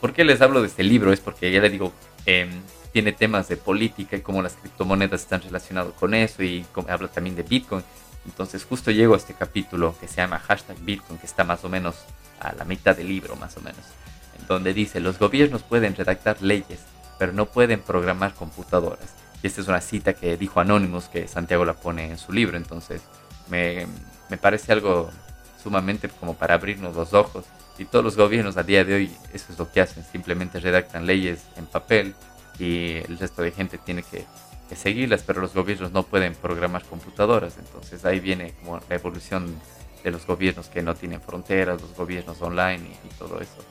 ¿Por qué les hablo de este libro? Es porque ya le digo, em, tiene temas de política y cómo las criptomonedas están relacionadas con eso y habla también de Bitcoin. Entonces justo llego a este capítulo que se llama hashtag Bitcoin, que está más o menos a la mitad del libro, más o menos, en donde dice, los gobiernos pueden redactar leyes, pero no pueden programar computadoras. Y esta es una cita que dijo Anonymous, que Santiago la pone en su libro, entonces me, me parece algo sumamente como para abrirnos los ojos. Y todos los gobiernos a día de hoy eso es lo que hacen, simplemente redactan leyes en papel y el resto de gente tiene que, seguirlas, pero los gobiernos no pueden programar computadoras. Entonces ahí viene como la evolución de los gobiernos que no tienen fronteras, los gobiernos online y todo eso.